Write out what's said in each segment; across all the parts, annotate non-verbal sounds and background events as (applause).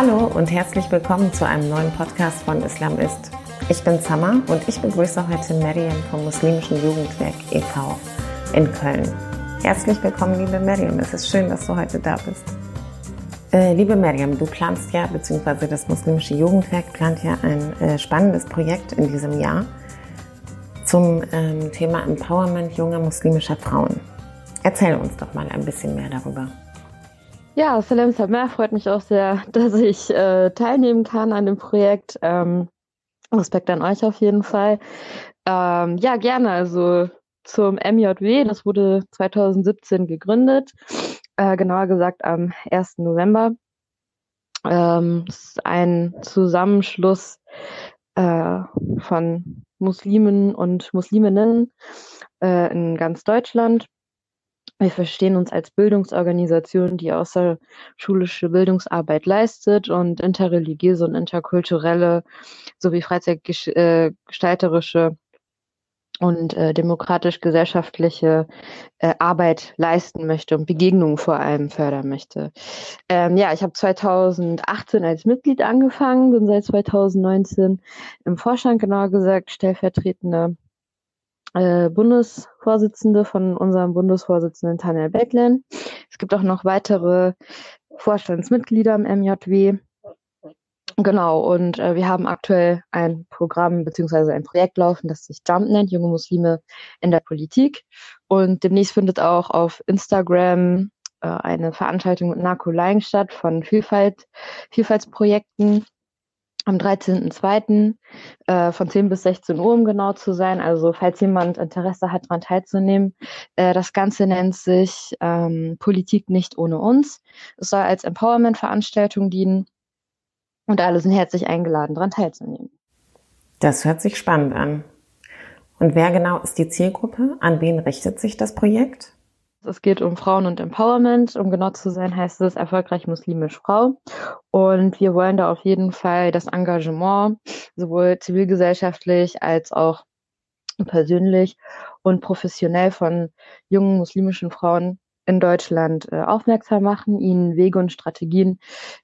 Hallo und herzlich willkommen zu einem neuen Podcast von Islam ist. Ich bin Summer und ich begrüße heute Mariam vom Muslimischen Jugendwerk e.V. in Köln. Herzlich willkommen, liebe Mariam. Es ist schön, dass du heute da bist. Äh, liebe Mariam, du planst ja, beziehungsweise das Muslimische Jugendwerk plant ja ein äh, spannendes Projekt in diesem Jahr zum ähm, Thema Empowerment junger muslimischer Frauen. Erzähl uns doch mal ein bisschen mehr darüber. Ja, Salam Samer freut mich auch sehr, (laughs) dass ich äh, teilnehmen kann an dem Projekt. Ähm, Respekt an euch auf jeden Fall. Ähm, ja, gerne. Also zum MJW, das wurde 2017 gegründet, äh, genauer gesagt am 1. November. Ähm, ist ein Zusammenschluss äh, von Muslimen und Musliminnen äh, in ganz Deutschland wir verstehen uns als Bildungsorganisation, die außerschulische Bildungsarbeit leistet und interreligiöse und interkulturelle sowie freizeitgestalterische und äh, demokratisch-gesellschaftliche äh, Arbeit leisten möchte und Begegnungen vor allem fördern möchte. Ähm, ja, ich habe 2018 als Mitglied angefangen, bin seit 2019 im Vorstand, genauer gesagt, stellvertretende äh, Bundesvorsitzende von unserem Bundesvorsitzenden Tanel Becklen. Es gibt auch noch weitere Vorstandsmitglieder im MJW. Genau, und äh, wir haben aktuell ein Programm beziehungsweise ein Projekt laufen, das sich Jump nennt, junge Muslime in der Politik. Und demnächst findet auch auf Instagram äh, eine Veranstaltung mit Narko Lying statt von Vielfalt, Vielfaltsprojekten am 13.02. Äh, von 10 bis 16 Uhr, um genau zu sein. Also falls jemand Interesse hat, daran teilzunehmen. Äh, das Ganze nennt sich ähm, Politik nicht ohne uns. Es soll als Empowerment-Veranstaltung dienen und alle sind herzlich eingeladen, daran teilzunehmen. Das hört sich spannend an. Und wer genau ist die Zielgruppe? An wen richtet sich das Projekt? Es geht um Frauen und Empowerment. Um genau zu sein, heißt es erfolgreich muslimisch Frau. Und wir wollen da auf jeden Fall das Engagement sowohl zivilgesellschaftlich als auch persönlich und professionell von jungen muslimischen Frauen in Deutschland äh, aufmerksam machen, ihnen Wege und Strategien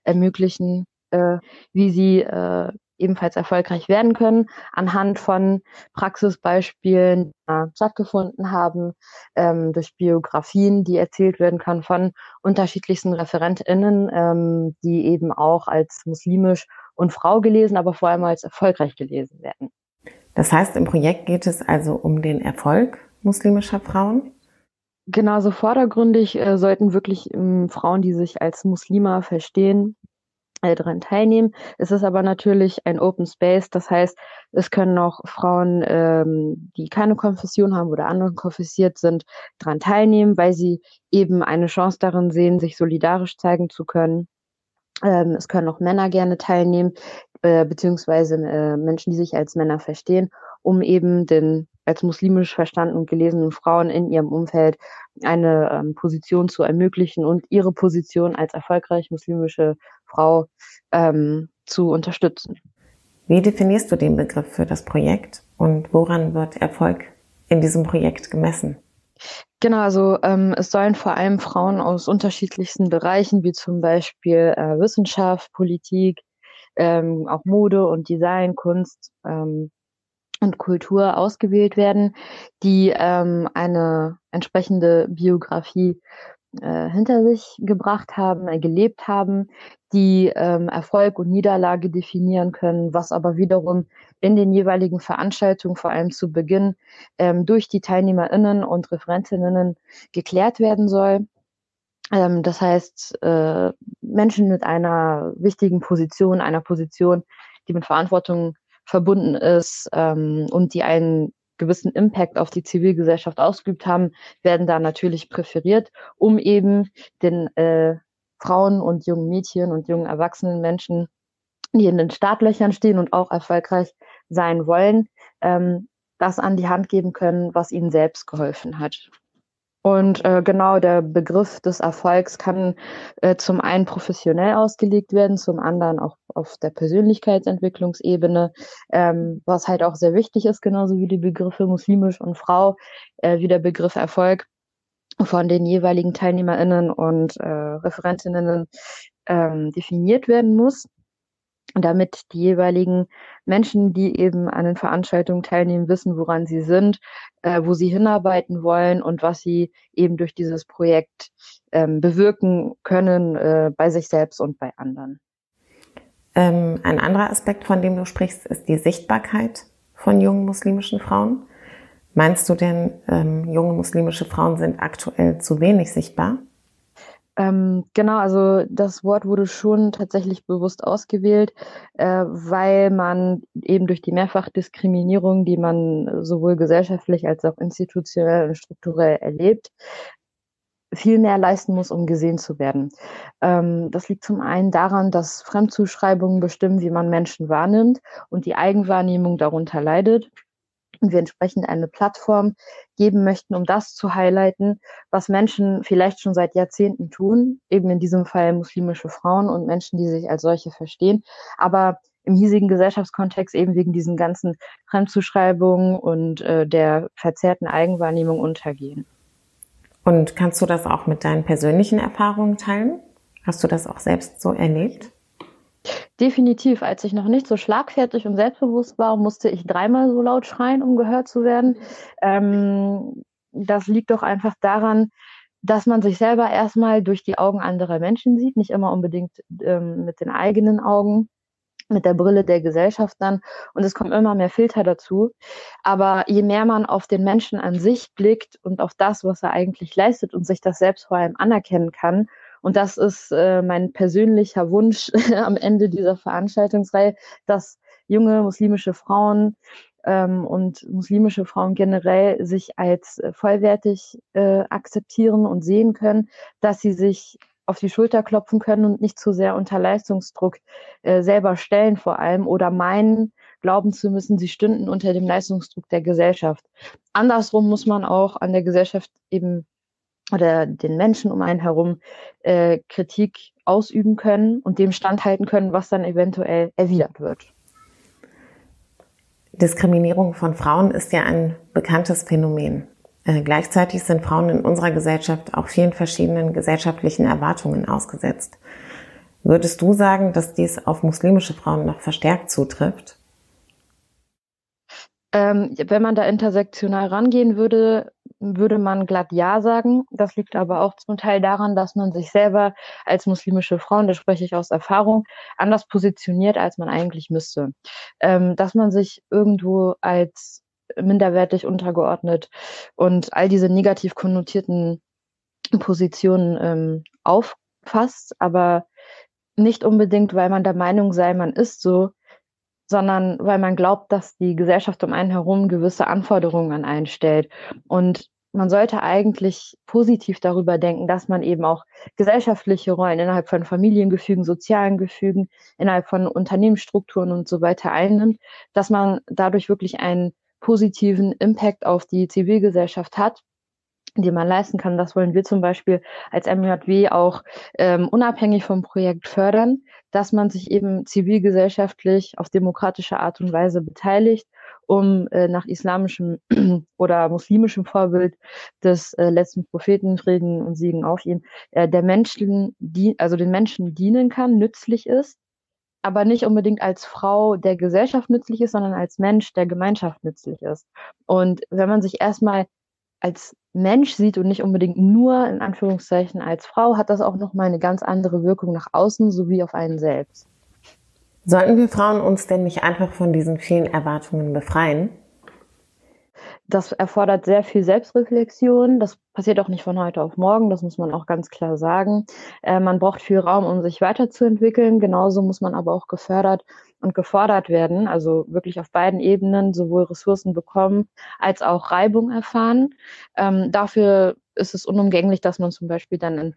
ermöglichen, äh, wie sie äh, ebenfalls erfolgreich werden können, anhand von Praxisbeispielen, die stattgefunden haben, ähm, durch Biografien, die erzählt werden können von unterschiedlichsten ReferentInnen, ähm, die eben auch als muslimisch und Frau gelesen, aber vor allem als erfolgreich gelesen werden. Das heißt, im Projekt geht es also um den Erfolg muslimischer Frauen? Genauso vordergründig äh, sollten wirklich ähm, Frauen, die sich als Muslima verstehen, daran teilnehmen. Es ist aber natürlich ein Open Space, das heißt, es können auch Frauen, ähm, die keine Konfession haben oder anderen konfessiert sind, daran teilnehmen, weil sie eben eine Chance darin sehen, sich solidarisch zeigen zu können. Ähm, es können auch Männer gerne teilnehmen, äh, beziehungsweise äh, Menschen, die sich als Männer verstehen, um eben den als muslimisch verstandenen und gelesenen Frauen in ihrem Umfeld eine ähm, Position zu ermöglichen und ihre Position als erfolgreich muslimische Frau ähm, zu unterstützen. Wie definierst du den Begriff für das Projekt und woran wird Erfolg in diesem Projekt gemessen? Genau, also ähm, es sollen vor allem Frauen aus unterschiedlichsten Bereichen, wie zum Beispiel äh, Wissenschaft, Politik, ähm, auch Mode und Design, Kunst ähm, und Kultur ausgewählt werden, die ähm, eine entsprechende Biografie äh, hinter sich gebracht haben, äh, gelebt haben, die ähm, Erfolg und Niederlage definieren können, was aber wiederum in den jeweiligen Veranstaltungen, vor allem zu Beginn, ähm, durch die TeilnehmerInnen und Referentinnen geklärt werden soll. Ähm, das heißt, äh, Menschen mit einer wichtigen Position, einer Position, die mit Verantwortung verbunden ist ähm, und die einen gewissen Impact auf die Zivilgesellschaft ausgeübt haben, werden da natürlich präferiert, um eben den äh, Frauen und jungen Mädchen und jungen erwachsenen Menschen, die in den Startlöchern stehen und auch erfolgreich sein wollen, ähm, das an die Hand geben können, was ihnen selbst geholfen hat. Und äh, genau der Begriff des Erfolgs kann äh, zum einen professionell ausgelegt werden, zum anderen auch auf der Persönlichkeitsentwicklungsebene, ähm, was halt auch sehr wichtig ist, genauso wie die Begriffe muslimisch und Frau, äh, wie der Begriff Erfolg, von den jeweiligen TeilnehmerInnen und äh, Referentinnen ähm, definiert werden muss, damit die jeweiligen Menschen, die eben an den Veranstaltungen teilnehmen, wissen, woran sie sind, äh, wo sie hinarbeiten wollen und was sie eben durch dieses Projekt ähm, bewirken können äh, bei sich selbst und bei anderen. Ähm, ein anderer Aspekt, von dem du sprichst, ist die Sichtbarkeit von jungen muslimischen Frauen. Meinst du denn, ähm, junge muslimische Frauen sind aktuell zu wenig sichtbar? Ähm, genau, also das Wort wurde schon tatsächlich bewusst ausgewählt, äh, weil man eben durch die Mehrfachdiskriminierung, die man sowohl gesellschaftlich als auch institutionell und strukturell erlebt, viel mehr leisten muss, um gesehen zu werden. Ähm, das liegt zum einen daran, dass Fremdzuschreibungen bestimmen, wie man Menschen wahrnimmt und die Eigenwahrnehmung darunter leidet und wir entsprechend eine Plattform geben möchten, um das zu highlighten, was Menschen vielleicht schon seit Jahrzehnten tun, eben in diesem Fall muslimische Frauen und Menschen, die sich als solche verstehen, aber im hiesigen Gesellschaftskontext eben wegen diesen ganzen Fremdzuschreibungen und äh, der verzerrten Eigenwahrnehmung untergehen. Und kannst du das auch mit deinen persönlichen Erfahrungen teilen? Hast du das auch selbst so erlebt? Definitiv. Als ich noch nicht so schlagfertig und selbstbewusst war, musste ich dreimal so laut schreien, um gehört zu werden. Ähm, das liegt doch einfach daran, dass man sich selber erstmal durch die Augen anderer Menschen sieht, nicht immer unbedingt ähm, mit den eigenen Augen, mit der Brille der Gesellschaft dann. Und es kommen immer mehr Filter dazu. Aber je mehr man auf den Menschen an sich blickt und auf das, was er eigentlich leistet und sich das selbst vor allem anerkennen kann, und das ist äh, mein persönlicher Wunsch (laughs) am Ende dieser Veranstaltungsreihe, dass junge muslimische Frauen ähm, und muslimische Frauen generell sich als äh, vollwertig äh, akzeptieren und sehen können, dass sie sich auf die Schulter klopfen können und nicht zu sehr unter Leistungsdruck äh, selber stellen vor allem oder meinen, glauben zu müssen, sie stünden unter dem Leistungsdruck der Gesellschaft. Andersrum muss man auch an der Gesellschaft eben oder den Menschen um einen herum äh, Kritik ausüben können und dem standhalten können, was dann eventuell erwidert wird. Diskriminierung von Frauen ist ja ein bekanntes Phänomen. Äh, gleichzeitig sind Frauen in unserer Gesellschaft auch vielen verschiedenen gesellschaftlichen Erwartungen ausgesetzt. Würdest du sagen, dass dies auf muslimische Frauen noch verstärkt zutrifft? Ähm, wenn man da intersektional rangehen würde, würde man glatt Ja sagen. Das liegt aber auch zum Teil daran, dass man sich selber als muslimische Frau, und da spreche ich aus Erfahrung, anders positioniert, als man eigentlich müsste. Ähm, dass man sich irgendwo als minderwertig untergeordnet und all diese negativ konnotierten Positionen ähm, auffasst, aber nicht unbedingt, weil man der Meinung sei, man ist so, sondern weil man glaubt, dass die Gesellschaft um einen herum gewisse Anforderungen an einen stellt. Und man sollte eigentlich positiv darüber denken, dass man eben auch gesellschaftliche Rollen innerhalb von Familiengefügen, sozialen Gefügen, innerhalb von Unternehmensstrukturen und so weiter einnimmt, dass man dadurch wirklich einen positiven Impact auf die Zivilgesellschaft hat die man leisten kann. Das wollen wir zum Beispiel als MJW auch ähm, unabhängig vom Projekt fördern, dass man sich eben zivilgesellschaftlich auf demokratische Art und Weise beteiligt, um äh, nach islamischem (clears throat) oder muslimischem Vorbild des äh, letzten Propheten, Frieden und Siegen auf ihn, äh, der Menschen, die, also den Menschen dienen kann, nützlich ist, aber nicht unbedingt als Frau der Gesellschaft nützlich ist, sondern als Mensch der Gemeinschaft nützlich ist. Und wenn man sich erstmal als Mensch sieht und nicht unbedingt nur in Anführungszeichen als Frau, hat das auch nochmal eine ganz andere Wirkung nach außen sowie auf einen selbst. Sollten wir Frauen uns denn nicht einfach von diesen vielen Erwartungen befreien? Das erfordert sehr viel Selbstreflexion. Das passiert auch nicht von heute auf morgen, das muss man auch ganz klar sagen. Äh, man braucht viel Raum, um sich weiterzuentwickeln. Genauso muss man aber auch gefördert und gefordert werden, also wirklich auf beiden Ebenen sowohl Ressourcen bekommen als auch Reibung erfahren. Ähm, dafür ist es unumgänglich, dass man zum Beispiel dann in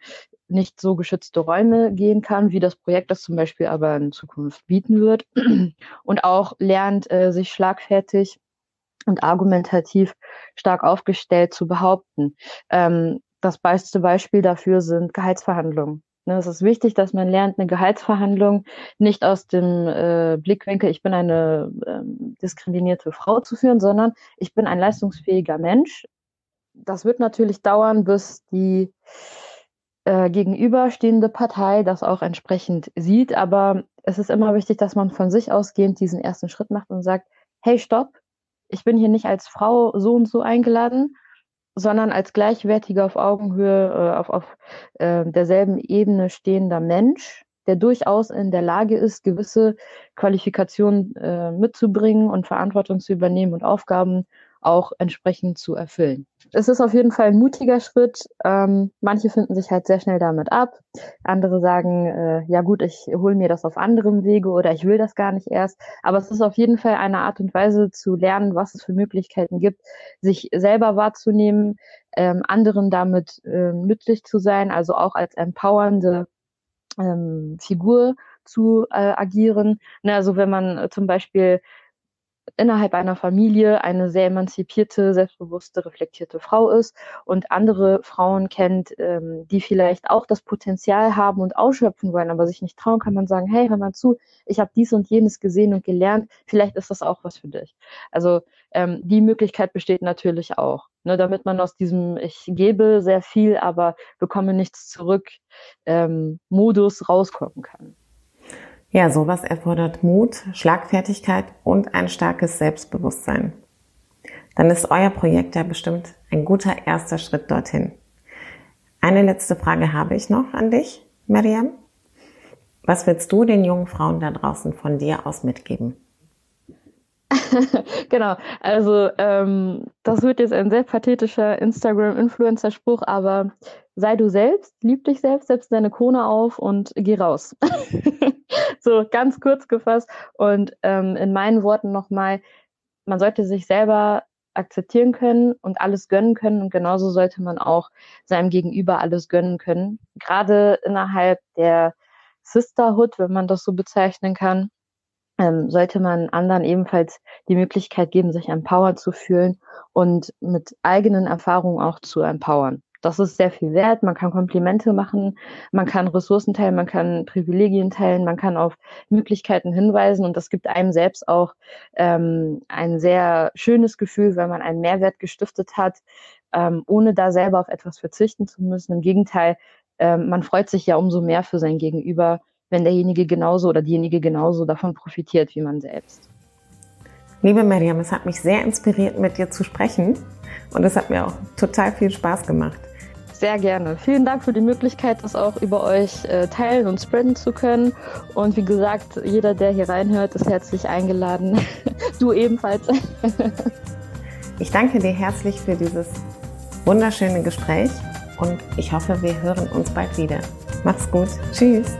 nicht so geschützte Räume gehen kann, wie das Projekt das zum Beispiel aber in Zukunft bieten wird (clears throat) und auch lernt, äh, sich schlagfertig und argumentativ stark aufgestellt zu behaupten. Ähm, das beste Beispiel dafür sind Gehaltsverhandlungen. Ne, es ist wichtig, dass man lernt, eine Gehaltsverhandlung nicht aus dem äh, Blickwinkel, ich bin eine ähm, diskriminierte Frau zu führen, sondern ich bin ein leistungsfähiger Mensch. das wird natürlich dauern, bis die äh, gegenüberstehende Partei das auch entsprechend sieht. Aber es ist immer wichtig, dass man von sich ausgehend diesen ersten Schritt macht und sagt, hey, stopp, ich bin hier nicht als Frau so und so eingeladen, sondern als gleichwertiger auf Augenhöhe, äh, auf, auf äh, derselben Ebene stehender Mensch, der durchaus in der Lage ist, gewisse Qualifikationen äh, mitzubringen und Verantwortung zu übernehmen und Aufgaben auch entsprechend zu erfüllen. Es ist auf jeden Fall ein mutiger Schritt. Ähm, manche finden sich halt sehr schnell damit ab. Andere sagen, äh, ja gut, ich hole mir das auf anderem Wege oder ich will das gar nicht erst. Aber es ist auf jeden Fall eine Art und Weise zu lernen, was es für Möglichkeiten gibt, sich selber wahrzunehmen, ähm, anderen damit äh, nützlich zu sein, also auch als empowernde ähm, Figur zu äh, agieren. Ne, also wenn man äh, zum Beispiel innerhalb einer Familie eine sehr emanzipierte, selbstbewusste, reflektierte Frau ist und andere Frauen kennt, ähm, die vielleicht auch das Potenzial haben und ausschöpfen wollen, aber sich nicht trauen, kann man sagen, hey, hör mal zu, ich habe dies und jenes gesehen und gelernt, vielleicht ist das auch was für dich. Also ähm, die Möglichkeit besteht natürlich auch, ne, damit man aus diesem ich gebe sehr viel, aber bekomme nichts zurück ähm, Modus rauskommen kann. Ja, sowas erfordert Mut, Schlagfertigkeit und ein starkes Selbstbewusstsein. Dann ist euer Projekt ja bestimmt ein guter erster Schritt dorthin. Eine letzte Frage habe ich noch an dich, Mariam. Was willst du den jungen Frauen da draußen von dir aus mitgeben? (laughs) genau, also ähm, das wird jetzt ein sehr pathetischer Instagram-Influencer-Spruch, aber sei du selbst, lieb dich selbst, setz deine Krone auf und geh raus. (laughs) so ganz kurz gefasst. Und ähm, in meinen Worten nochmal, man sollte sich selber akzeptieren können und alles gönnen können. Und genauso sollte man auch seinem Gegenüber alles gönnen können. Gerade innerhalb der Sisterhood, wenn man das so bezeichnen kann, ähm, sollte man anderen ebenfalls die Möglichkeit geben, sich empowered zu fühlen und mit eigenen Erfahrungen auch zu empowern. Das ist sehr viel wert. Man kann Komplimente machen, man kann Ressourcen teilen, man kann Privilegien teilen, man kann auf Möglichkeiten hinweisen und das gibt einem selbst auch ähm, ein sehr schönes Gefühl, wenn man einen Mehrwert gestiftet hat, ähm, ohne da selber auf etwas verzichten zu müssen. Im Gegenteil, ähm, man freut sich ja umso mehr für sein Gegenüber, wenn derjenige genauso oder diejenige genauso davon profitiert wie man selbst. Liebe Miriam, es hat mich sehr inspiriert, mit dir zu sprechen und es hat mir auch total viel Spaß gemacht. Sehr gerne. Vielen Dank für die Möglichkeit, das auch über euch äh, teilen und spreaden zu können. Und wie gesagt, jeder, der hier reinhört, ist herzlich eingeladen. (laughs) du ebenfalls. (laughs) ich danke dir herzlich für dieses wunderschöne Gespräch und ich hoffe, wir hören uns bald wieder. Mach's gut. Tschüss.